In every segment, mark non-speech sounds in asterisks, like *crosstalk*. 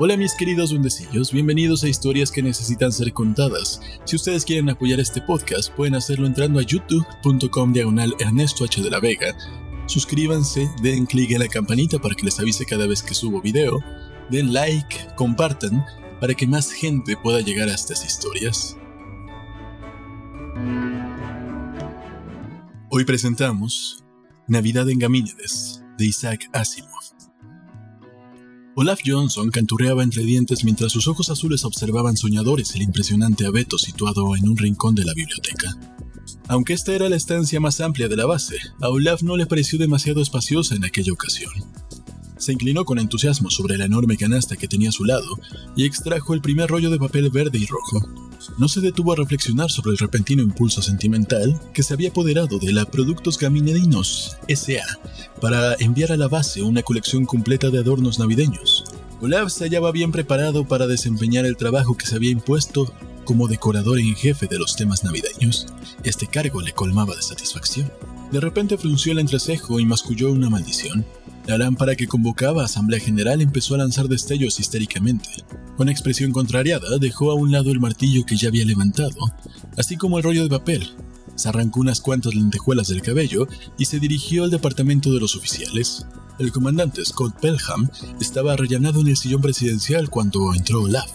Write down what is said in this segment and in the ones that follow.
Hola mis queridos duendecillos, bienvenidos a historias que necesitan ser contadas. Si ustedes quieren apoyar este podcast, pueden hacerlo entrando a youtube.com diagonal Ernesto H. de la Vega. Suscríbanse, den clic en la campanita para que les avise cada vez que subo video, den like, compartan, para que más gente pueda llegar a estas historias. Hoy presentamos Navidad en Gamínedes, de Isaac Asimov. Olaf Johnson canturreaba entre dientes mientras sus ojos azules observaban soñadores el impresionante abeto situado en un rincón de la biblioteca. Aunque esta era la estancia más amplia de la base, a Olaf no le pareció demasiado espaciosa en aquella ocasión. Se inclinó con entusiasmo sobre la enorme canasta que tenía a su lado y extrajo el primer rollo de papel verde y rojo. No se detuvo a reflexionar sobre el repentino impulso sentimental que se había apoderado de la Productos Gaminedinos S.A. para enviar a la base una colección completa de adornos navideños. Olaf se hallaba bien preparado para desempeñar el trabajo que se había impuesto como decorador en jefe de los temas navideños. Este cargo le colmaba de satisfacción. De repente frunció el entrecejo y masculló una maldición. La lámpara que convocaba a Asamblea General empezó a lanzar destellos histéricamente. Con expresión contrariada, dejó a un lado el martillo que ya había levantado, así como el rollo de papel. Se arrancó unas cuantas lentejuelas del cabello y se dirigió al departamento de los oficiales. El comandante Scott Pelham estaba arrellanado en el sillón presidencial cuando entró Olaf.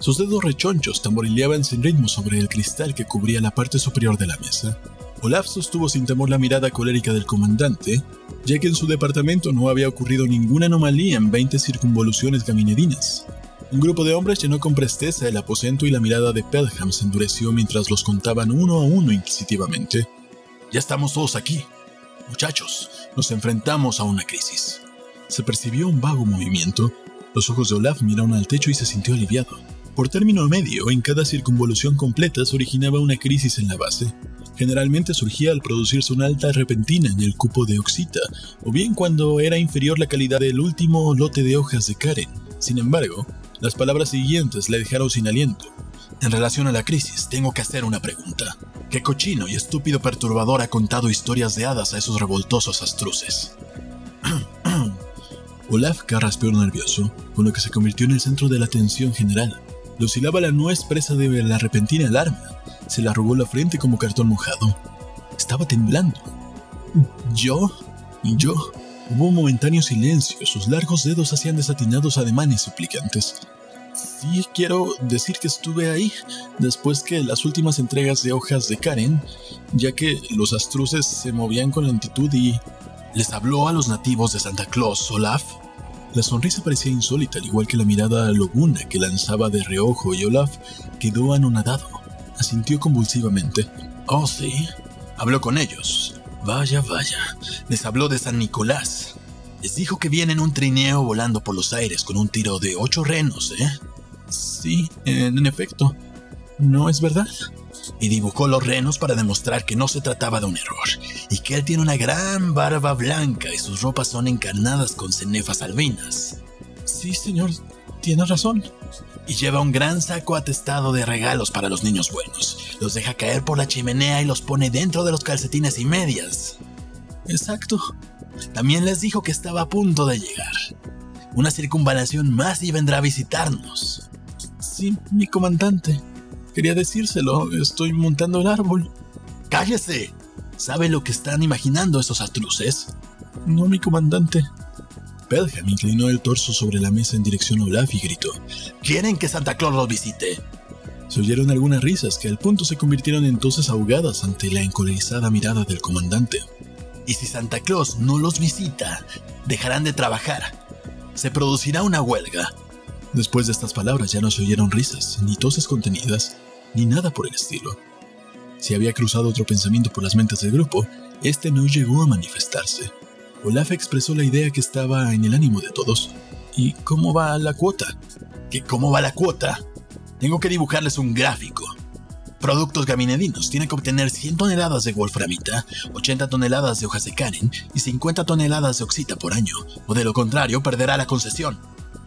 Sus dedos rechonchos tamborileaban sin ritmo sobre el cristal que cubría la parte superior de la mesa. Olaf sostuvo sin temor la mirada colérica del comandante, ya que en su departamento no había ocurrido ninguna anomalía en 20 circunvoluciones gaminedinas. Un grupo de hombres llenó con presteza el aposento y la mirada de Pelham se endureció mientras los contaban uno a uno inquisitivamente. Ya estamos todos aquí. Muchachos, nos enfrentamos a una crisis. Se percibió un vago movimiento. Los ojos de Olaf miraron al techo y se sintió aliviado. Por término medio, en cada circunvolución completa se originaba una crisis en la base. Generalmente surgía al producirse una alta repentina en el cupo de oxita, o bien cuando era inferior la calidad del último lote de hojas de Karen. Sin embargo, las palabras siguientes le dejaron sin aliento. En relación a la crisis, tengo que hacer una pregunta. ¿Qué cochino y estúpido perturbador ha contado historias de hadas a esos revoltosos astruces? *clears throat* Olaf carraspeó nervioso, con lo que se convirtió en el centro de la atención general. Le oscilaba la nuez presa de la repentina alarma. Se le arrugó la frente como cartón mojado. Estaba temblando. ¿Yo? ¿Y yo? Hubo un momentáneo silencio. Sus largos dedos hacían desatinados ademanes suplicantes. Sí, quiero decir que estuve ahí después que las últimas entregas de hojas de Karen, ya que los astruces se movían con lentitud y... ¿Les habló a los nativos de Santa Claus, Olaf? La sonrisa parecía insólita, al igual que la mirada lobuna que lanzaba de reojo y Olaf quedó anonadado. Asintió convulsivamente. Oh, sí. Habló con ellos. Vaya, vaya. Les habló de San Nicolás. Les dijo que viene en un trineo volando por los aires con un tiro de ocho renos, ¿eh? Sí, en efecto. ¿No es verdad? y dibujó los renos para demostrar que no se trataba de un error, y que él tiene una gran barba blanca y sus ropas son encarnadas con cenefas albinas. Sí, señor, tiene razón. Y lleva un gran saco atestado de regalos para los niños buenos. Los deja caer por la chimenea y los pone dentro de los calcetines y medias. Exacto. También les dijo que estaba a punto de llegar. Una circunvalación más y vendrá a visitarnos. Sí, mi comandante. Quería decírselo, estoy montando el árbol. ¡Cállese! ¿Sabe lo que están imaginando esos astruces? No, mi comandante. Pelham inclinó el torso sobre la mesa en dirección a Olaf y gritó: ¿Quieren que Santa Claus los visite? Se oyeron algunas risas que al punto se convirtieron en toses ahogadas ante la encolerizada mirada del comandante. Y si Santa Claus no los visita, dejarán de trabajar. Se producirá una huelga. Después de estas palabras ya no se oyeron risas, ni toses contenidas, ni nada por el estilo. Si había cruzado otro pensamiento por las mentes del grupo, este no llegó a manifestarse. Olaf expresó la idea que estaba en el ánimo de todos. ¿Y cómo va la cuota? ¿Qué cómo va la cuota? Tengo que dibujarles un gráfico. Productos gaminedinos tienen que obtener 100 toneladas de wolframita, 80 toneladas de hojas de Karen y 50 toneladas de oxita por año, o de lo contrario perderá la concesión.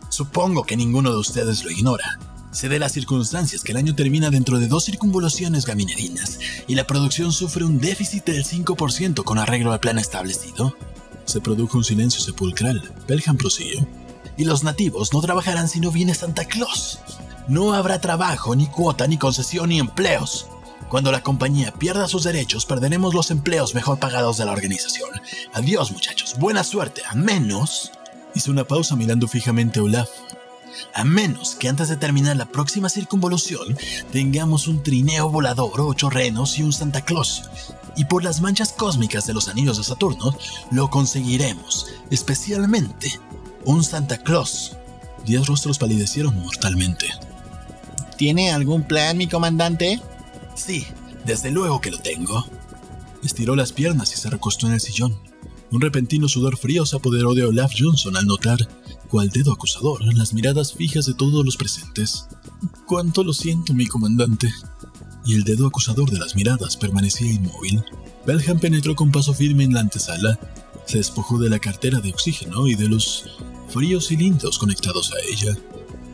Supongo que ninguno de ustedes lo ignora. Se de las circunstancias que el año termina dentro de dos circunvoluciones gaminedinas y la producción sufre un déficit del 5% con arreglo al plan establecido. Se produjo un silencio sepulcral. Pelham prosiguió. y los nativos no trabajarán si no viene Santa Claus. No habrá trabajo, ni cuota, ni concesión, ni empleos. Cuando la compañía pierda sus derechos, perderemos los empleos mejor pagados de la organización. Adiós, muchachos. Buena suerte. A menos... Hizo una pausa mirando fijamente a Olaf. A menos que antes de terminar la próxima circunvolución tengamos un trineo volador, ocho renos y un Santa Claus. Y por las manchas cósmicas de los anillos de Saturno, lo conseguiremos. Especialmente un Santa Claus. Diez rostros palidecieron mortalmente. ¿Tiene algún plan, mi comandante? Sí, desde luego que lo tengo. Estiró las piernas y se recostó en el sillón. Un repentino sudor frío se apoderó de Olaf Johnson al notar, cual dedo acusador, las miradas fijas de todos los presentes. Cuánto lo siento, mi comandante. Y el dedo acusador de las miradas permanecía inmóvil. Belham penetró con paso firme en la antesala, se despojó de la cartera de oxígeno y de los fríos cilindros conectados a ella.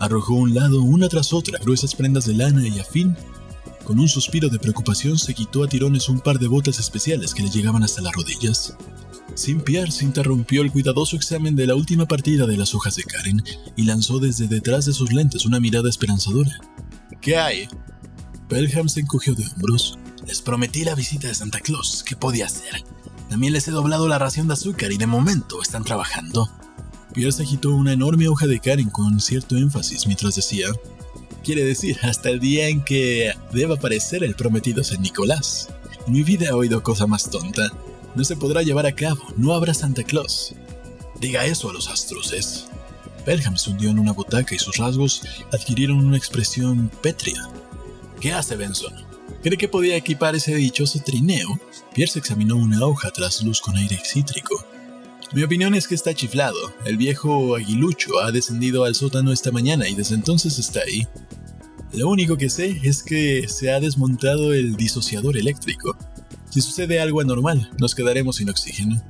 Arrojó a un lado una tras otra gruesas prendas de lana y a fin con un suspiro de preocupación se quitó a tirones un par de botas especiales que le llegaban hasta las rodillas. Sin piar se interrumpió el cuidadoso examen de la última partida de las hojas de Karen y lanzó desde detrás de sus lentes una mirada esperanzadora. ¿Qué hay? Pelham se encogió de hombros. Les prometí la visita de Santa Claus. ¿Qué podía hacer? También les he doblado la ración de azúcar y de momento están trabajando. Pierce agitó una enorme hoja de Karen con cierto énfasis mientras decía: Quiere decir, hasta el día en que deba aparecer el prometido San Nicolás. En mi vida he oído cosa más tonta. No se podrá llevar a cabo, no habrá Santa Claus. Diga eso a los astruces. Pelham se hundió en una butaca y sus rasgos adquirieron una expresión pétrea. ¿Qué hace Benson? ¿Cree que podía equipar ese dichoso trineo? Pierce examinó una hoja tras luz con aire cítrico. Mi opinión es que está chiflado. El viejo aguilucho ha descendido al sótano esta mañana y desde entonces está ahí. Lo único que sé es que se ha desmontado el disociador eléctrico. Si sucede algo anormal, nos quedaremos sin oxígeno.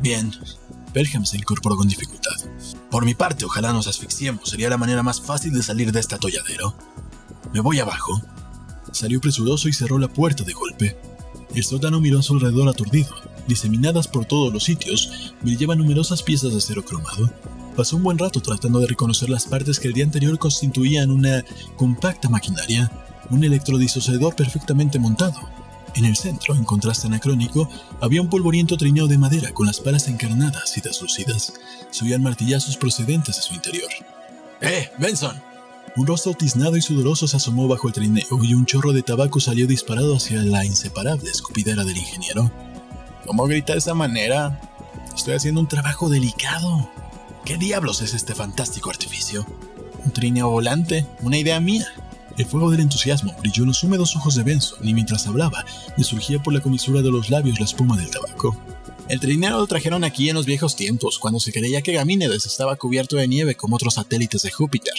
Bien. Pelham se incorporó con dificultad. Por mi parte, ojalá nos asfixiemos. Sería la manera más fácil de salir de este atolladero. Me voy abajo. Salió presuroso y cerró la puerta de golpe. El sótano miró a su alrededor aturdido diseminadas por todos los sitios, brillaban numerosas piezas de acero cromado. Pasó un buen rato tratando de reconocer las partes que el día anterior constituían una compacta maquinaria, un electrodisociador perfectamente montado. En el centro, en contraste anacrónico, había un polvoriento trineo de madera con las palas encarnadas y deslucidas. Se oían martillazos procedentes de su interior. ¡Eh, Benson! Un rostro tiznado y sudoroso se asomó bajo el trineo y un chorro de tabaco salió disparado hacia la inseparable escupidera del ingeniero. ¿Cómo grita de esa manera? Estoy haciendo un trabajo delicado. ¿Qué diablos es este fantástico artificio? Un trineo volante, una idea mía. El fuego del entusiasmo brilló en los húmedos ojos de Benson y mientras hablaba, le surgía por la comisura de los labios la espuma del tabaco. El trineo lo trajeron aquí en los viejos tiempos, cuando se creía que Gamínedes estaba cubierto de nieve como otros satélites de Júpiter.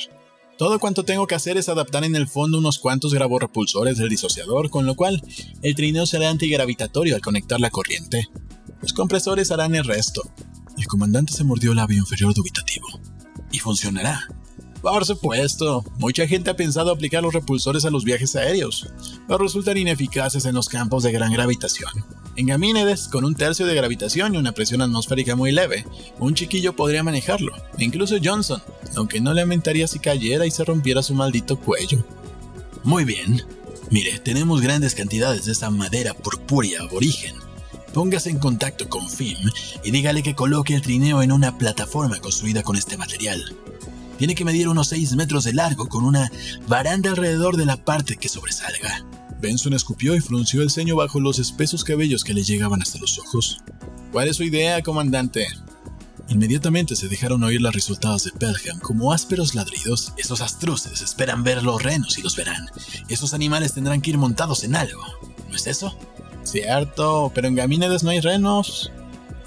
Todo cuanto tengo que hacer es adaptar en el fondo unos cuantos graborepulsores del disociador, con lo cual el trineo será antigravitatorio al conectar la corriente. Los compresores harán el resto. El comandante se mordió el labio inferior dubitativo. ¿Y funcionará? Por supuesto, mucha gente ha pensado aplicar los repulsores a los viajes aéreos, pero resultan ineficaces en los campos de gran gravitación. En Gamínedes, con un tercio de gravitación y una presión atmosférica muy leve, un chiquillo podría manejarlo, incluso Johnson, aunque no lamentaría si cayera y se rompiera su maldito cuello. Muy bien. Mire, tenemos grandes cantidades de esa madera purpúrea aborigen. Póngase en contacto con FIM y dígale que coloque el trineo en una plataforma construida con este material. Tiene que medir unos 6 metros de largo con una baranda alrededor de la parte que sobresalga. Benson escupió y frunció el ceño bajo los espesos cabellos que le llegaban hasta los ojos. ¿Cuál es su idea, comandante? Inmediatamente se dejaron oír las resultados de Pelham como ásperos ladridos. Esos astruces esperan ver los renos y los verán. Esos animales tendrán que ir montados en algo. ¿No es eso? Cierto, pero en Gamínedes no hay renos.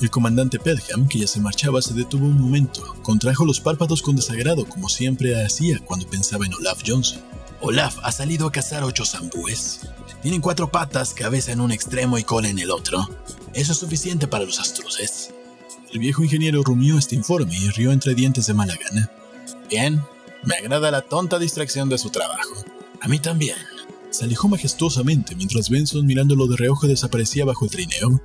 El comandante Pelham, que ya se marchaba, se detuvo un momento, contrajo los párpados con desagrado como siempre hacía cuando pensaba en Olaf Johnson. Olaf ha salido a cazar ocho zambúes. Tienen cuatro patas, cabeza en un extremo y cola en el otro. Eso es suficiente para los astruces. El viejo ingeniero rumió este informe y rió entre dientes de mala gana. Bien, me agrada la tonta distracción de su trabajo. A mí también. Se alejó majestuosamente mientras Benson mirándolo de reojo desaparecía bajo el trineo.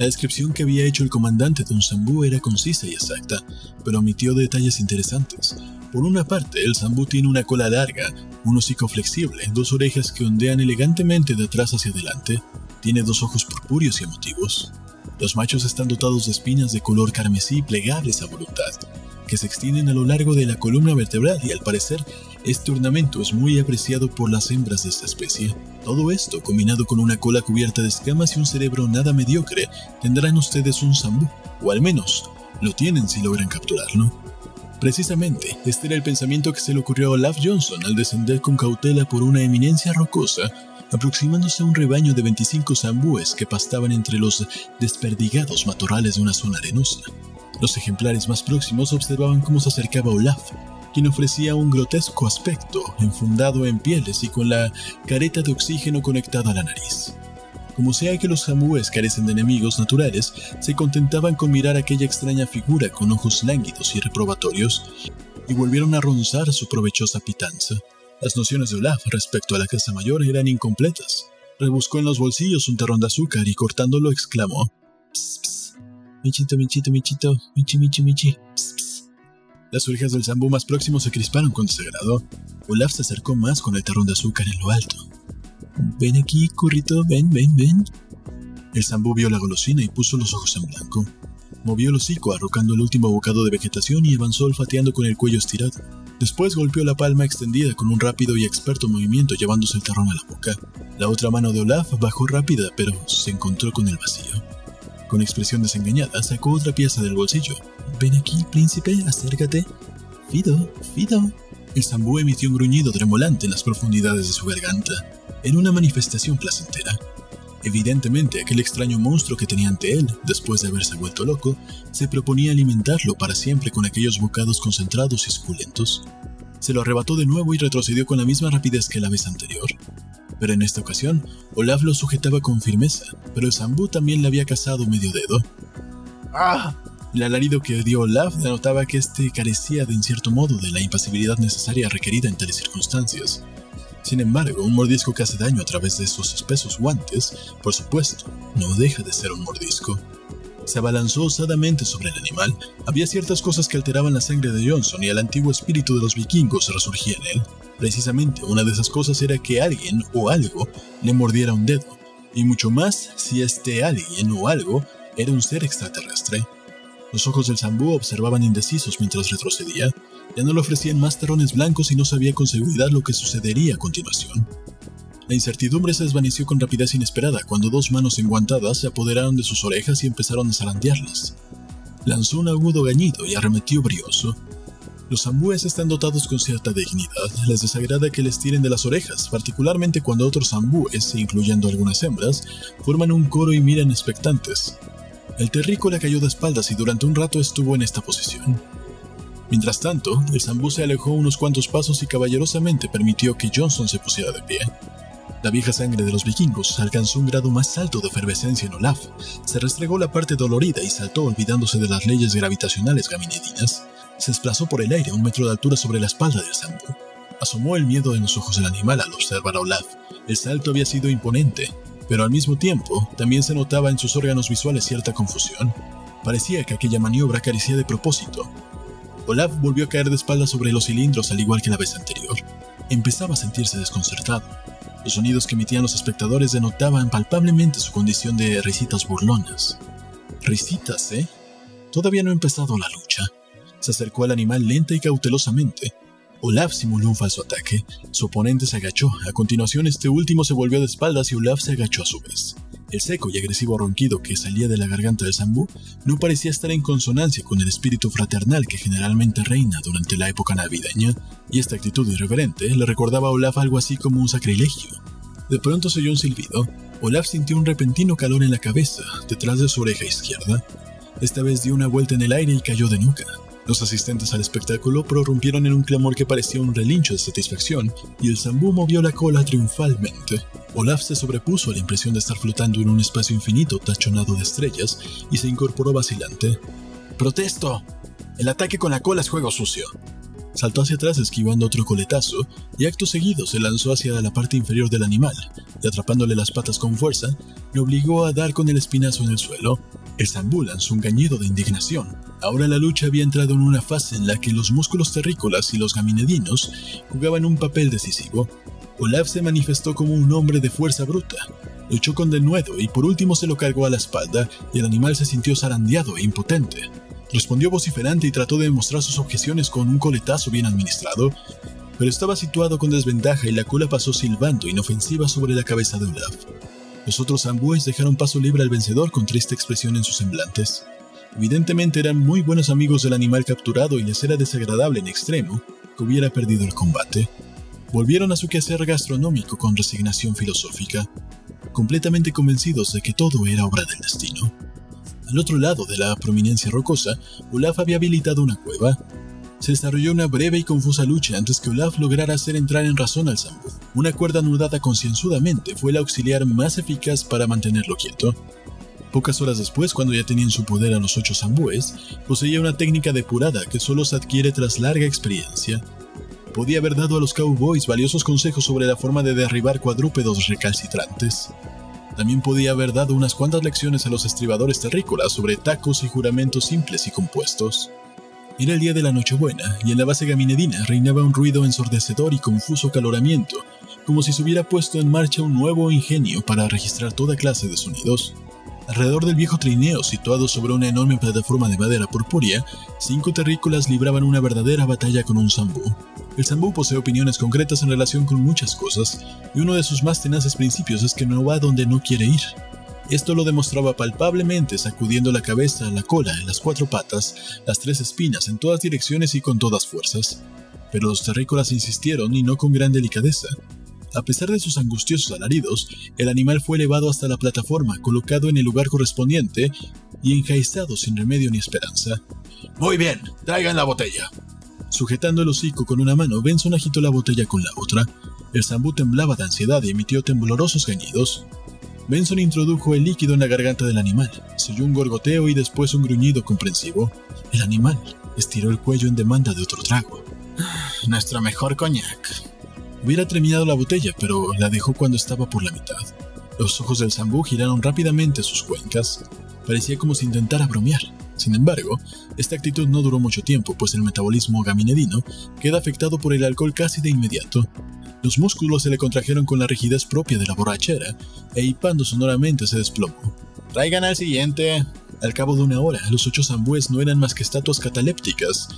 La descripción que había hecho el comandante de un zambú era concisa y exacta, pero omitió detalles interesantes. Por una parte, el zambú tiene una cola larga, un hocico flexible, dos orejas que ondean elegantemente de atrás hacia adelante, tiene dos ojos purpúreos y emotivos. Los machos están dotados de espinas de color carmesí plegables a voluntad, que se extienden a lo largo de la columna vertebral y al parecer este ornamento es muy apreciado por las hembras de esta especie. Todo esto, combinado con una cola cubierta de escamas y un cerebro nada mediocre, tendrán ustedes un zambú, o al menos lo tienen si logran capturarlo. Precisamente, este era el pensamiento que se le ocurrió a Olaf Johnson al descender con cautela por una eminencia rocosa, aproximándose a un rebaño de 25 zambúes que pastaban entre los desperdigados matorrales de una zona arenosa. Los ejemplares más próximos observaban cómo se acercaba Olaf, quien ofrecía un grotesco aspecto, enfundado en pieles y con la careta de oxígeno conectada a la nariz. Como sea que los zambúes carecen de enemigos naturales, se contentaban con mirar aquella extraña figura con ojos lánguidos y reprobatorios, y volvieron a ronzar su provechosa pitanza. Las nociones de Olaf respecto a la casa mayor eran incompletas. Rebuscó en los bolsillos un terrón de azúcar y cortándolo exclamó: Psst, psst. Michito, michito, michito, michi, michi, michi. Las orejas del zambú más próximo se crisparon con desagrado. Olaf se acercó más con el terrón de azúcar en lo alto. Ven aquí, currito, ven, ven, ven. El zambú vio la golosina y puso los ojos en blanco. Movió el hocico arrocando el último bocado de vegetación y avanzó olfateando con el cuello estirado. Después golpeó la palma extendida con un rápido y experto movimiento llevándose el terrón a la boca. La otra mano de Olaf bajó rápida, pero se encontró con el vacío. Con expresión desengañada, sacó otra pieza del bolsillo. Ven aquí, príncipe, acércate. Fido, Fido. El zambú emitió un gruñido tremolante en las profundidades de su garganta, en una manifestación placentera. Evidentemente, aquel extraño monstruo que tenía ante él, después de haberse vuelto loco, se proponía alimentarlo para siempre con aquellos bocados concentrados y suculentos. Se lo arrebató de nuevo y retrocedió con la misma rapidez que la vez anterior. Pero en esta ocasión, Olaf lo sujetaba con firmeza, pero zambú también le había cazado medio dedo. ¡Ah! El alarido que dio Olaf denotaba que éste carecía de en cierto modo de la impasibilidad necesaria requerida en tales circunstancias. Sin embargo, un mordisco que hace daño a través de esos espesos guantes, por supuesto, no deja de ser un mordisco. Se abalanzó osadamente sobre el animal. Había ciertas cosas que alteraban la sangre de Johnson y el antiguo espíritu de los vikingos resurgía en él. Precisamente una de esas cosas era que alguien o algo le mordiera un dedo, y mucho más si este alguien o algo era un ser extraterrestre. Los ojos del zambú observaban indecisos mientras retrocedía. Ya no le ofrecían más terrones blancos y no sabía con seguridad lo que sucedería a continuación. La incertidumbre se desvaneció con rapidez inesperada cuando dos manos enguantadas se apoderaron de sus orejas y empezaron a zarandearlas. Lanzó un agudo gañido y arremetió brioso. Los zambúes están dotados con cierta dignidad. Les desagrada que les tiren de las orejas, particularmente cuando otros zambúes, incluyendo algunas hembras, forman un coro y miran expectantes. El terrícola cayó de espaldas y durante un rato estuvo en esta posición. Mientras tanto, el zambú se alejó unos cuantos pasos y caballerosamente permitió que Johnson se pusiera de pie. La vieja sangre de los vikingos alcanzó un grado más alto de efervescencia en Olaf. Se restregó la parte dolorida y saltó olvidándose de las leyes gravitacionales gaminidinas. Se desplazó por el aire a un metro de altura sobre la espalda del zambú. Asomó el miedo en los ojos del animal al observar a Olaf. El salto había sido imponente, pero al mismo tiempo también se notaba en sus órganos visuales cierta confusión. Parecía que aquella maniobra carecía de propósito. Olaf volvió a caer de espaldas sobre los cilindros al igual que la vez anterior. Empezaba a sentirse desconcertado. Los sonidos que emitían los espectadores denotaban palpablemente su condición de risitas burlonas. Risitas, ¿eh? Todavía no ha empezado la lucha. Se acercó al animal lenta y cautelosamente, Olaf simuló un falso ataque. Su oponente se agachó. A continuación, este último se volvió de espaldas y Olaf se agachó a su vez. El seco y agresivo ronquido que salía de la garganta del zambú no parecía estar en consonancia con el espíritu fraternal que generalmente reina durante la época navideña, y esta actitud irreverente le recordaba a Olaf algo así como un sacrilegio. De pronto se oyó un silbido. Olaf sintió un repentino calor en la cabeza, detrás de su oreja izquierda. Esta vez dio una vuelta en el aire y cayó de nuca. Los asistentes al espectáculo prorrumpieron en un clamor que parecía un relincho de satisfacción, y el zambú movió la cola triunfalmente. Olaf se sobrepuso a la impresión de estar flotando en un espacio infinito tachonado de estrellas y se incorporó vacilante. ¡Protesto! El ataque con la cola es juego sucio. Saltó hacia atrás esquivando otro coletazo y acto seguido se lanzó hacia la parte inferior del animal y atrapándole las patas con fuerza, le obligó a dar con el espinazo en el suelo. El zambú lanzó un gañido de indignación. Ahora la lucha había entrado en una fase en la que los músculos terrícolas y los gaminedinos jugaban un papel decisivo. Olaf se manifestó como un hombre de fuerza bruta. Luchó con denuedo y por último se lo cargó a la espalda y el animal se sintió zarandeado e impotente. Respondió vociferante y trató de demostrar sus objeciones con un coletazo bien administrado, pero estaba situado con desventaja y la cola pasó silbando inofensiva sobre la cabeza de Olaf. Los otros zambúes dejaron paso libre al vencedor con triste expresión en sus semblantes. Evidentemente eran muy buenos amigos del animal capturado y les era desagradable en extremo que hubiera perdido el combate. Volvieron a su quehacer gastronómico con resignación filosófica, completamente convencidos de que todo era obra del destino. Al otro lado de la prominencia rocosa, Olaf había habilitado una cueva. Se desarrolló una breve y confusa lucha antes que Olaf lograra hacer entrar en razón al Zambu. Una cuerda anudada concienzudamente fue el auxiliar más eficaz para mantenerlo quieto. Pocas horas después, cuando ya tenía en su poder a los ocho zambúes, poseía una técnica depurada que solo se adquiere tras larga experiencia. Podía haber dado a los cowboys valiosos consejos sobre la forma de derribar cuadrúpedos recalcitrantes. También podía haber dado unas cuantas lecciones a los estribadores terrícolas sobre tacos y juramentos simples y compuestos. Era el día de la Nochebuena, y en la base gaminedina reinaba un ruido ensordecedor y confuso caloramiento, como si se hubiera puesto en marcha un nuevo ingenio para registrar toda clase de sonidos. Alrededor del viejo trineo, situado sobre una enorme plataforma de madera purpúrea, cinco terrícolas libraban una verdadera batalla con un zambú. El zambú posee opiniones concretas en relación con muchas cosas, y uno de sus más tenaces principios es que no va donde no quiere ir. Esto lo demostraba palpablemente sacudiendo la cabeza, la cola, las cuatro patas, las tres espinas en todas direcciones y con todas fuerzas. Pero los terrícolas insistieron y no con gran delicadeza. A pesar de sus angustiosos alaridos, el animal fue elevado hasta la plataforma, colocado en el lugar correspondiente y enjaizado sin remedio ni esperanza. Muy bien, traigan la botella. Sujetando el hocico con una mano, Benson agitó la botella con la otra. El zambú temblaba de ansiedad y emitió temblorosos gañidos. Benson introdujo el líquido en la garganta del animal. Se oyó un gorgoteo y después un gruñido comprensivo. El animal estiró el cuello en demanda de otro trago. Nuestro mejor coñac. Hubiera terminado la botella, pero la dejó cuando estaba por la mitad. Los ojos del zambú giraron rápidamente sus cuencas. Parecía como si intentara bromear. Sin embargo, esta actitud no duró mucho tiempo, pues el metabolismo gaminedino queda afectado por el alcohol casi de inmediato. Los músculos se le contrajeron con la rigidez propia de la borrachera, e hipando sonoramente se desplomó. Traigan al siguiente. Al cabo de una hora, los ocho zambúes no eran más que estatuas catalépticas.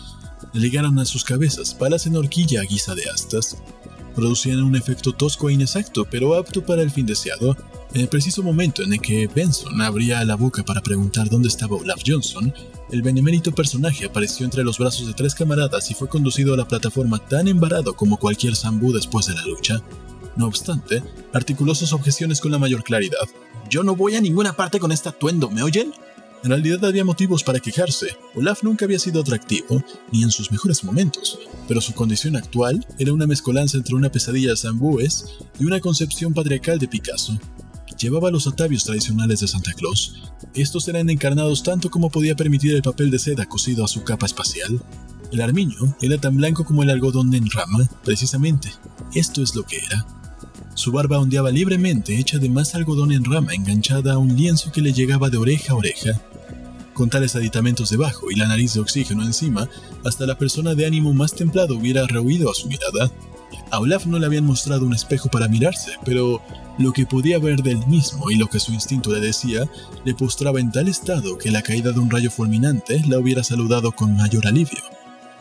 Le ligaron a sus cabezas palas en horquilla a guisa de astas producían un efecto tosco e inexacto, pero apto para el fin deseado. En el preciso momento en el que Benson abría la boca para preguntar dónde estaba Olaf Johnson, el benemérito personaje apareció entre los brazos de tres camaradas y fue conducido a la plataforma tan embarado como cualquier zambú después de la lucha. No obstante, articuló sus objeciones con la mayor claridad. Yo no voy a ninguna parte con este atuendo, ¿me oyen? En realidad había motivos para quejarse. Olaf nunca había sido atractivo, ni en sus mejores momentos, pero su condición actual era una mezcolanza entre una pesadilla de zambúes y una concepción patriarcal de Picasso. Llevaba los atavios tradicionales de Santa Claus. Estos eran encarnados tanto como podía permitir el papel de seda cosido a su capa espacial. El armiño era tan blanco como el algodón en rama, precisamente. Esto es lo que era. Su barba ondeaba libremente, hecha de más algodón en rama enganchada a un lienzo que le llegaba de oreja a oreja. Con tales aditamentos debajo y la nariz de oxígeno encima, hasta la persona de ánimo más templado hubiera rehuido a su mirada. A Olaf no le habían mostrado un espejo para mirarse, pero lo que podía ver del mismo y lo que su instinto le decía, le postraba en tal estado que la caída de un rayo fulminante la hubiera saludado con mayor alivio.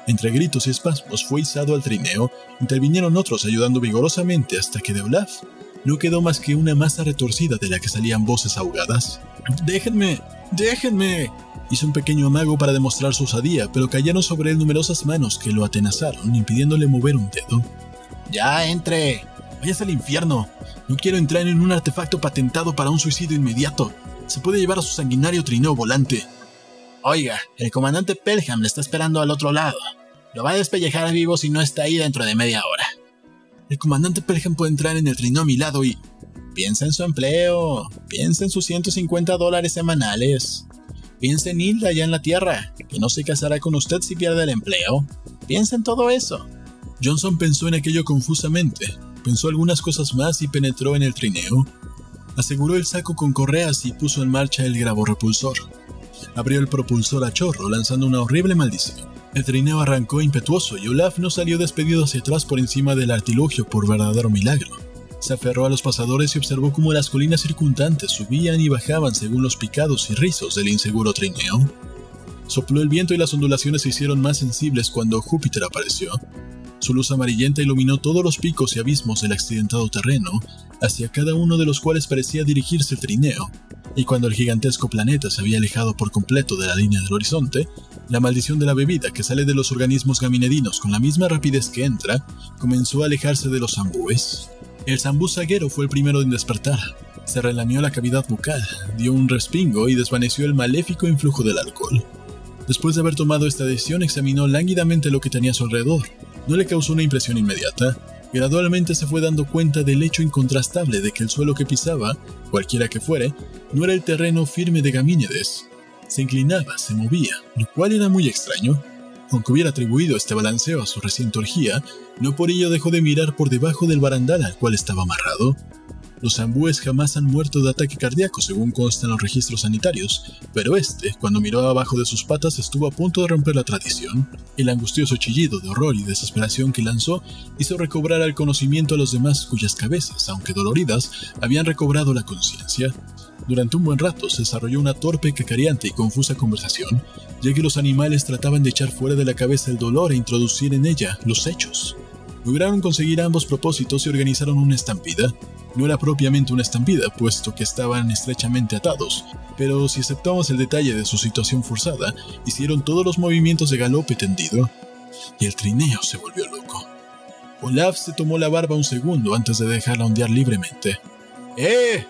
Entre gritos y espasmos fue izado al trineo, intervinieron otros ayudando vigorosamente hasta que de Olaf no quedó más que una masa retorcida de la que salían voces ahogadas. ¡Déjenme! ¡Déjenme! Hizo un pequeño amago para demostrar su osadía, pero cayeron sobre él numerosas manos que lo atenazaron, impidiéndole mover un dedo. ¡Ya entre! ¡Váyase al infierno! No quiero entrar en un artefacto patentado para un suicidio inmediato. Se puede llevar a su sanguinario trineo volante. Oiga, el comandante Pelham le está esperando al otro lado. Lo va a despellejar vivo si no está ahí dentro de media hora. El comandante Pelham puede entrar en el trineo a mi lado y... Piensa en su empleo. Piensa en sus 150 dólares semanales. Piensa en Hilda allá en la Tierra, que no se casará con usted si pierde el empleo. Piensa en todo eso. Johnson pensó en aquello confusamente, pensó algunas cosas más y penetró en el trineo. Aseguró el saco con correas y puso en marcha el repulsor. Abrió el propulsor a chorro, lanzando una horrible maldición. El trineo arrancó impetuoso y Olaf no salió despedido hacia atrás por encima del artilugio por verdadero milagro. Se aferró a los pasadores y observó cómo las colinas circundantes subían y bajaban según los picados y rizos del inseguro trineo. Sopló el viento y las ondulaciones se hicieron más sensibles cuando Júpiter apareció. Su luz amarillenta iluminó todos los picos y abismos del accidentado terreno, hacia cada uno de los cuales parecía dirigirse el trineo, y cuando el gigantesco planeta se había alejado por completo de la línea del horizonte, la maldición de la bebida que sale de los organismos gaminedinos con la misma rapidez que entra, comenzó a alejarse de los zambúes. El zambú zaguero fue el primero en despertar. Se relamió la cavidad bucal, dio un respingo y desvaneció el maléfico influjo del alcohol. Después de haber tomado esta decisión, examinó lánguidamente lo que tenía a su alrededor, no le causó una impresión inmediata. Gradualmente se fue dando cuenta del hecho incontrastable de que el suelo que pisaba, cualquiera que fuere, no era el terreno firme de Gamínedes. Se inclinaba, se movía, lo cual era muy extraño. Aunque hubiera atribuido este balanceo a su reciente orgía, no por ello dejó de mirar por debajo del barandal al cual estaba amarrado. Los zambúes jamás han muerto de ataque cardíaco según constan los registros sanitarios, pero este, cuando miró abajo de sus patas, estuvo a punto de romper la tradición. El angustioso chillido de horror y desesperación que lanzó hizo recobrar al conocimiento a los demás cuyas cabezas, aunque doloridas, habían recobrado la conciencia. Durante un buen rato se desarrolló una torpe, cacareante y confusa conversación, ya que los animales trataban de echar fuera de la cabeza el dolor e introducir en ella los hechos. Lograron conseguir ambos propósitos y organizaron una estampida, no era propiamente una estampida, puesto que estaban estrechamente atados, pero si aceptamos el detalle de su situación forzada, hicieron todos los movimientos de galope tendido, y el trineo se volvió loco. Olaf se tomó la barba un segundo antes de dejarla ondear libremente. ¡Eh!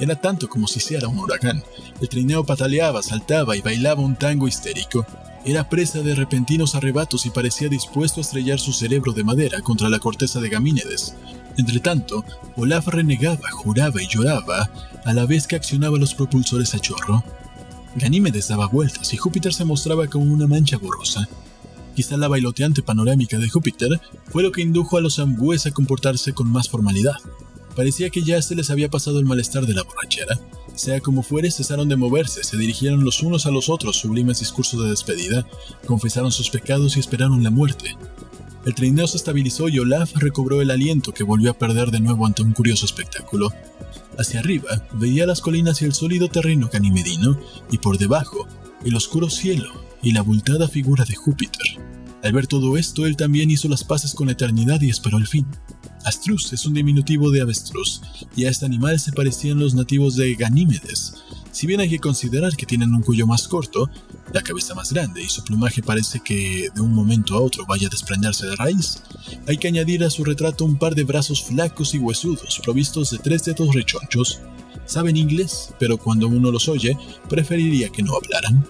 Era tanto como si hiciera un huracán. El trineo pataleaba, saltaba y bailaba un tango histérico. Era presa de repentinos arrebatos y parecía dispuesto a estrellar su cerebro de madera contra la corteza de Gamínedes, Entretanto, Olaf renegaba, juraba y lloraba a la vez que accionaba los propulsores a chorro. Ganímedes daba vueltas y Júpiter se mostraba como una mancha borrosa. Quizá la bailoteante panorámica de Júpiter fue lo que indujo a los ambúes a comportarse con más formalidad. Parecía que ya se les había pasado el malestar de la borrachera. Sea como fuere, cesaron de moverse, se dirigieron los unos a los otros sublimes discursos de despedida, confesaron sus pecados y esperaron la muerte. El trineo se estabilizó y Olaf recobró el aliento que volvió a perder de nuevo ante un curioso espectáculo. Hacia arriba veía las colinas y el sólido terreno canimedino, y por debajo el oscuro cielo y la abultada figura de Júpiter. Al ver todo esto, él también hizo las paces con la eternidad y esperó el fin. Astrus es un diminutivo de avestruz, y a este animal se parecían los nativos de Ganímedes, si bien hay que considerar que tienen un cuello más corto, la cabeza más grande y su plumaje parece que de un momento a otro vaya a desprenderse de raíz, hay que añadir a su retrato un par de brazos flacos y huesudos provistos de tres dedos rechonchos. Saben inglés, pero cuando uno los oye, preferiría que no hablaran.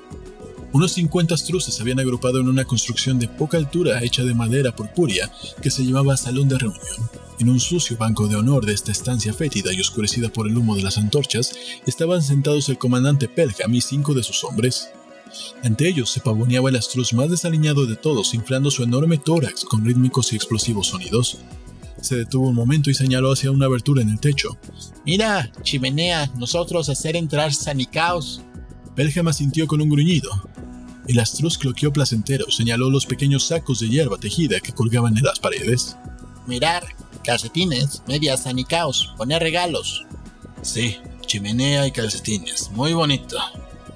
Unos 50 astruces se habían agrupado en una construcción de poca altura hecha de madera purpúrea que se llamaba Salón de Reunión. En un sucio banco de honor de esta estancia fétida y oscurecida por el humo de las antorchas, estaban sentados el comandante Pelham y cinco de sus hombres. Ante ellos se pavoneaba el astruz más desaliñado de todos, inflando su enorme tórax con rítmicos y explosivos sonidos. Se detuvo un momento y señaló hacia una abertura en el techo. Mira, chimenea, nosotros hacer entrar sanicaos. Pelham asintió con un gruñido. El astruz cloqueó placentero, señaló los pequeños sacos de hierba tejida que colgaban en las paredes. Mirar, calcetines, medias, anicaos, poner regalos. Sí, chimenea y calcetines, muy bonito.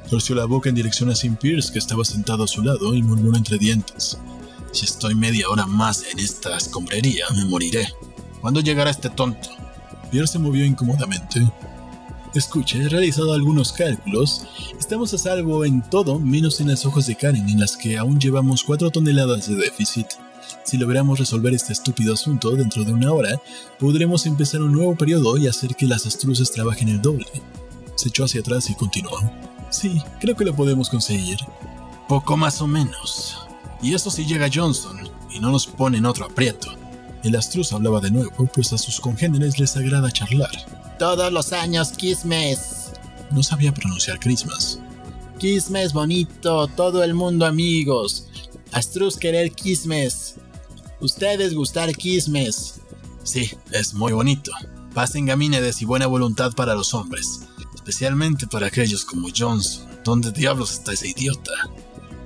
Torció la boca en dirección a Sim Pierce, que estaba sentado a su lado, y murmuró entre dientes. Si estoy media hora más en esta escombrería, me moriré. ¿Cuándo llegará este tonto? Pierce se movió incómodamente. Escuche, he realizado algunos cálculos. Estamos a salvo en todo, menos en las ojos de Karen, en las que aún llevamos cuatro toneladas de déficit. Si logramos resolver este estúpido asunto dentro de una hora, podremos empezar un nuevo periodo y hacer que las astruces trabajen el doble. Se echó hacia atrás y continuó. Sí, creo que lo podemos conseguir. Poco más o menos. Y eso si llega Johnson y no nos pone en otro aprieto. El astruz hablaba de nuevo, pues a sus congéneres les agrada charlar. Todos los años, Christmas. No sabía pronunciar Christmas. Christmas bonito, todo el mundo amigos. Astruz querer quismes. Ustedes gustar quismes. Sí, es muy bonito. Paz en Gamínedes y buena voluntad para los hombres. Especialmente para aquellos como Johnson. ¿Dónde diablos está ese idiota?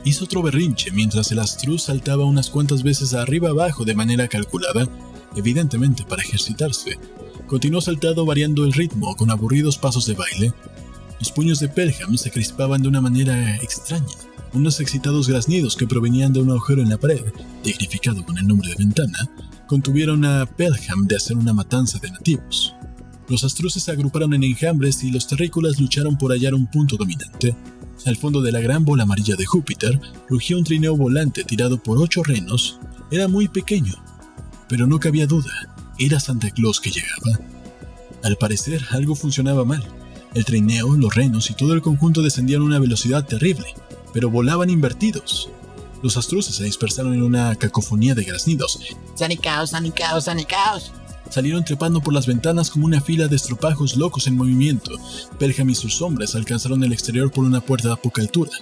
Hizo otro berrinche mientras el astruz saltaba unas cuantas veces arriba abajo de manera calculada, evidentemente para ejercitarse. Continuó saltado variando el ritmo con aburridos pasos de baile. Los puños de Pelham se crispaban de una manera extraña. Unos excitados graznidos que provenían de un agujero en la pared, dignificado con el nombre de ventana, contuvieron a Pelham de hacer una matanza de nativos. Los astruces se agruparon en enjambres y los terrícolas lucharon por hallar un punto dominante. Al fondo de la gran bola amarilla de Júpiter rugió un trineo volante tirado por ocho renos. Era muy pequeño, pero no cabía duda, era Santa Claus que llegaba. Al parecer, algo funcionaba mal. El trineo, los renos y todo el conjunto descendían a una velocidad terrible, pero volaban invertidos. Los astruces se dispersaron en una cacofonía de graznidos. ¡Sanicaos, sanicaos, sanicaos! Salieron trepando por las ventanas como una fila de estropajos locos en movimiento. Pelham y sus hombres alcanzaron el exterior por una puerta a poca altura.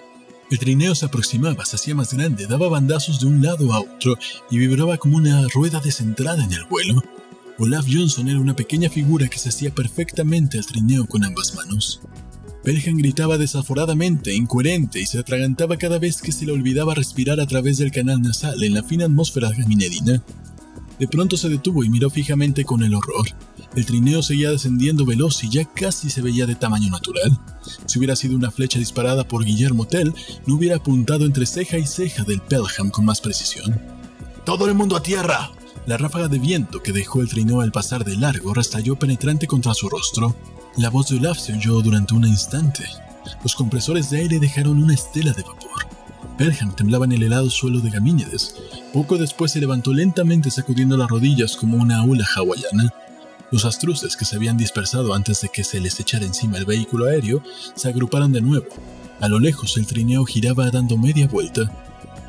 El trineo se aproximaba, se hacía más grande, daba bandazos de un lado a otro y vibraba como una rueda descentrada en el vuelo. Olaf Johnson era una pequeña figura que se hacía perfectamente al trineo con ambas manos. Pelham gritaba desaforadamente, incoherente, y se atragantaba cada vez que se le olvidaba respirar a través del canal nasal en la fina atmósfera gaminedina. De pronto se detuvo y miró fijamente con el horror. El trineo seguía descendiendo veloz y ya casi se veía de tamaño natural. Si hubiera sido una flecha disparada por Guillermo Tell, no hubiera apuntado entre ceja y ceja del Pelham con más precisión. ¡Todo el mundo a tierra! La ráfaga de viento que dejó el trineo al pasar de largo restalló penetrante contra su rostro. La voz de Olaf se oyó durante un instante. Los compresores de aire dejaron una estela de vapor. Pelham temblaba en el helado suelo de Gamínedes. Poco después se levantó lentamente sacudiendo las rodillas como una hula hawaiana. Los astruces que se habían dispersado antes de que se les echara encima el vehículo aéreo se agruparon de nuevo. A lo lejos el trineo giraba dando media vuelta.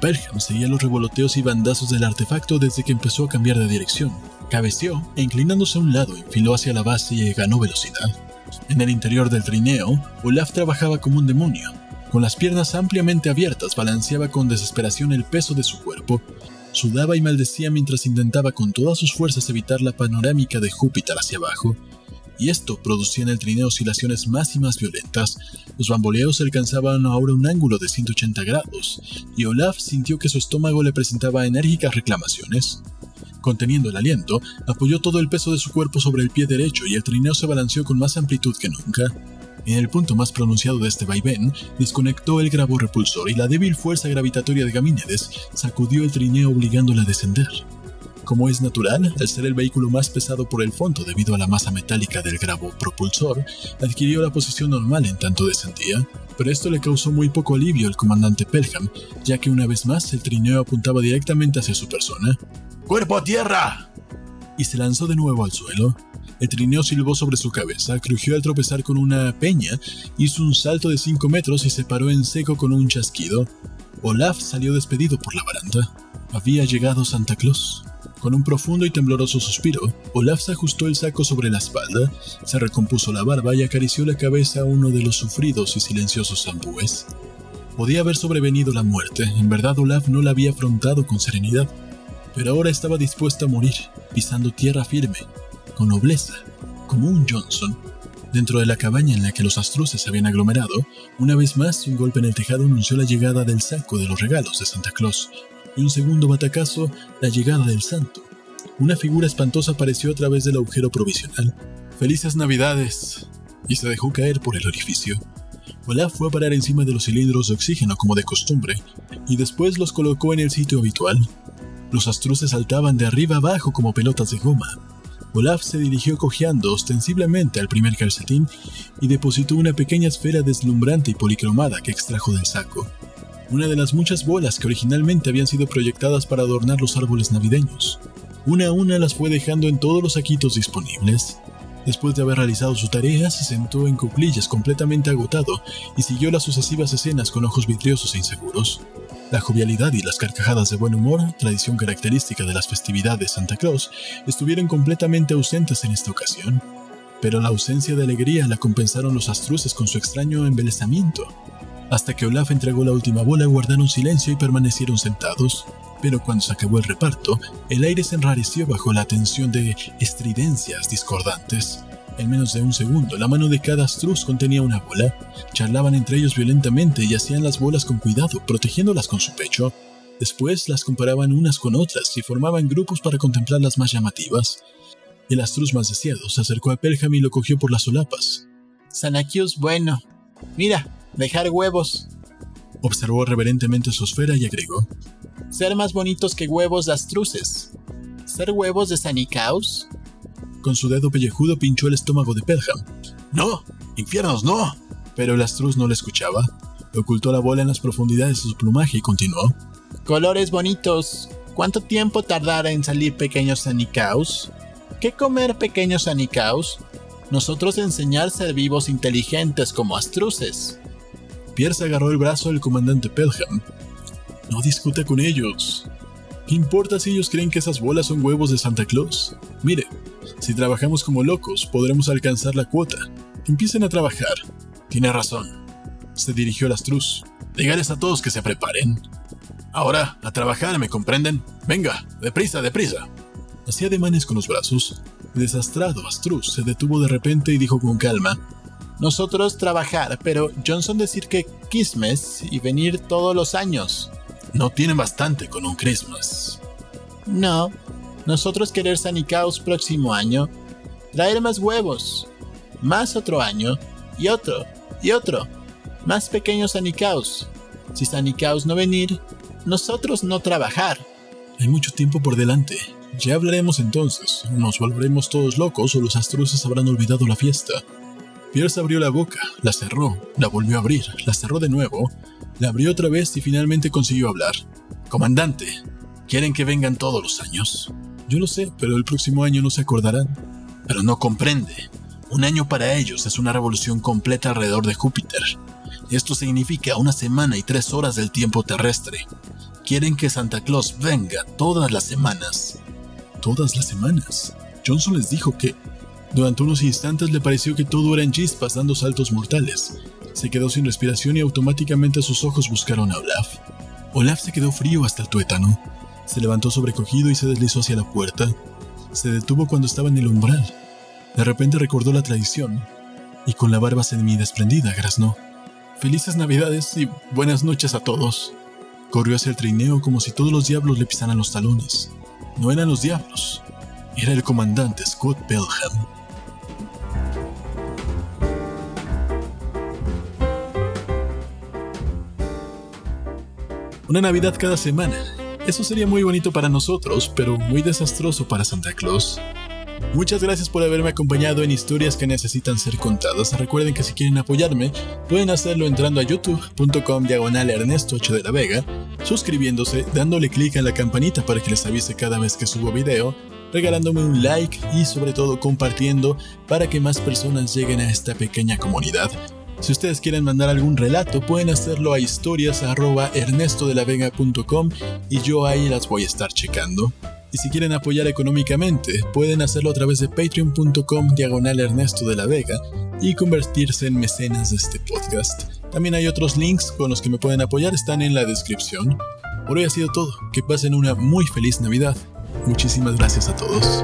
Pelham seguía los revoloteos y bandazos del artefacto desde que empezó a cambiar de dirección. Cabeceó e inclinándose a un lado enfiló hacia la base y ganó velocidad. En el interior del trineo, Olaf trabajaba como un demonio. Con las piernas ampliamente abiertas balanceaba con desesperación el peso de su cuerpo. Sudaba y maldecía mientras intentaba con todas sus fuerzas evitar la panorámica de Júpiter hacia abajo. Y esto producía en el trineo oscilaciones más y más violentas. Los bamboleos alcanzaban ahora un ángulo de 180 grados, y Olaf sintió que su estómago le presentaba enérgicas reclamaciones. Conteniendo el aliento, apoyó todo el peso de su cuerpo sobre el pie derecho y el trineo se balanceó con más amplitud que nunca. En el punto más pronunciado de este vaivén, desconectó el grabo repulsor y la débil fuerza gravitatoria de Gamínedes sacudió el trineo obligándola a descender. Como es natural, al ser el vehículo más pesado por el fondo debido a la masa metálica del grabo propulsor, adquirió la posición normal en tanto descendía, pero esto le causó muy poco alivio al comandante Pelham, ya que una vez más el trineo apuntaba directamente hacia su persona. ¡Cuerpo a tierra! Y se lanzó de nuevo al suelo, el trineo silbó sobre su cabeza, crujió al tropezar con una peña, hizo un salto de 5 metros y se paró en seco con un chasquido. Olaf salió despedido por la baranda. Había llegado Santa Claus. Con un profundo y tembloroso suspiro, Olaf se ajustó el saco sobre la espalda, se recompuso la barba y acarició la cabeza a uno de los sufridos y silenciosos zambúes. Podía haber sobrevenido la muerte, en verdad Olaf no la había afrontado con serenidad, pero ahora estaba dispuesto a morir, pisando tierra firme, con nobleza, como un Johnson. Dentro de la cabaña en la que los astruces se habían aglomerado, una vez más un golpe en el tejado anunció la llegada del saco de los regalos de Santa Claus, y un segundo batacazo la llegada del santo. Una figura espantosa apareció a través del agujero provisional. ¡Felices Navidades! y se dejó caer por el orificio. Olaf fue a parar encima de los cilindros de oxígeno como de costumbre, y después los colocó en el sitio habitual. Los astruces saltaban de arriba abajo como pelotas de goma, Olaf se dirigió cojeando ostensiblemente al primer calcetín y depositó una pequeña esfera deslumbrante y policromada que extrajo del saco. Una de las muchas bolas que originalmente habían sido proyectadas para adornar los árboles navideños. Una a una las fue dejando en todos los saquitos disponibles. Después de haber realizado su tarea, se sentó en cuclillas completamente agotado y siguió las sucesivas escenas con ojos vidriosos e inseguros. La jovialidad y las carcajadas de buen humor, tradición característica de las festividades de Santa Claus, estuvieron completamente ausentes en esta ocasión. Pero la ausencia de alegría la compensaron los astruces con su extraño embelezamiento. Hasta que Olaf entregó la última bola, guardaron silencio y permanecieron sentados. Pero cuando se acabó el reparto, el aire se enrareció bajo la tensión de estridencias discordantes. En menos de un segundo, la mano de cada astruz contenía una bola. Charlaban entre ellos violentamente y hacían las bolas con cuidado, protegiéndolas con su pecho. Después las comparaban unas con otras y formaban grupos para contemplar las más llamativas. El astruz más deseado se acercó a Pelham y lo cogió por las solapas. Sanakius bueno. Mira, dejar huevos. Observó reverentemente su esfera y agregó. Ser más bonitos que huevos de astruces. Ser huevos de Sanikaus. Con su dedo pellejudo pinchó el estómago de Pelham. ¡No! ¡Infiernos, no! Pero el astruz no le escuchaba. Ocultó la bola en las profundidades de su plumaje y continuó. Colores bonitos. ¿Cuánto tiempo tardará en salir pequeños Sanikaus? ¿Qué comer pequeños Sanikaus? Nosotros enseñar ser vivos inteligentes como astruces. Pierce agarró el brazo del comandante Pelham. No discuta con ellos. ¿Qué importa si ellos creen que esas bolas son huevos de Santa Claus? Mire, si trabajamos como locos, podremos alcanzar la cuota. Empiecen a trabajar. Tiene razón. Se dirigió al astruz. Dígales a todos que se preparen. Ahora, a trabajar, ¿me comprenden? Venga, deprisa, deprisa. Hacía ademanes con los brazos. Desastrado, Astruz se detuvo de repente y dijo con calma: Nosotros trabajar, pero Johnson decir que Christmas y venir todos los años. No tienen bastante con un Christmas. No, nosotros querer Sanicaos próximo año, traer más huevos, más otro año, y otro, y otro, más pequeños Sanicaos. Si Sanicaos no venir, nosotros no trabajar. Hay mucho tiempo por delante. Ya hablaremos entonces. Nos volveremos todos locos o los astruces habrán olvidado la fiesta. Pierce abrió la boca, la cerró, la volvió a abrir, la cerró de nuevo, la abrió otra vez y finalmente consiguió hablar. Comandante, ¿quieren que vengan todos los años? Yo lo sé, pero el próximo año no se acordarán. Pero no comprende. Un año para ellos es una revolución completa alrededor de Júpiter. Esto significa una semana y tres horas del tiempo terrestre. Quieren que Santa Claus venga todas las semanas. Todas las semanas. Johnson les dijo que... Durante unos instantes le pareció que todo era en chispas dando saltos mortales. Se quedó sin respiración y automáticamente sus ojos buscaron a Olaf. Olaf se quedó frío hasta el tuétano. Se levantó sobrecogido y se deslizó hacia la puerta. Se detuvo cuando estaba en el umbral. De repente recordó la tradición y con la barba semi-desprendida graznó. Felices Navidades y buenas noches a todos. Corrió hacia el trineo como si todos los diablos le pisaran los talones. No eran los diablos, era el comandante Scott Pelham. Una Navidad cada semana. Eso sería muy bonito para nosotros, pero muy desastroso para Santa Claus. Muchas gracias por haberme acompañado en historias que necesitan ser contadas. Recuerden que si quieren apoyarme, pueden hacerlo entrando a youtube.com diagonal Ernesto 8 de la Vega, suscribiéndose, dándole clic a la campanita para que les avise cada vez que subo video, regalándome un like y sobre todo compartiendo para que más personas lleguen a esta pequeña comunidad. Si ustedes quieren mandar algún relato, pueden hacerlo a historias.ernestodelavega.com y yo ahí las voy a estar checando. Y si quieren apoyar económicamente, pueden hacerlo a través de patreon.com diagonal Ernesto de la Vega y convertirse en mecenas de este podcast. También hay otros links con los que me pueden apoyar, están en la descripción. Por hoy ha sido todo, que pasen una muy feliz Navidad. Muchísimas gracias a todos.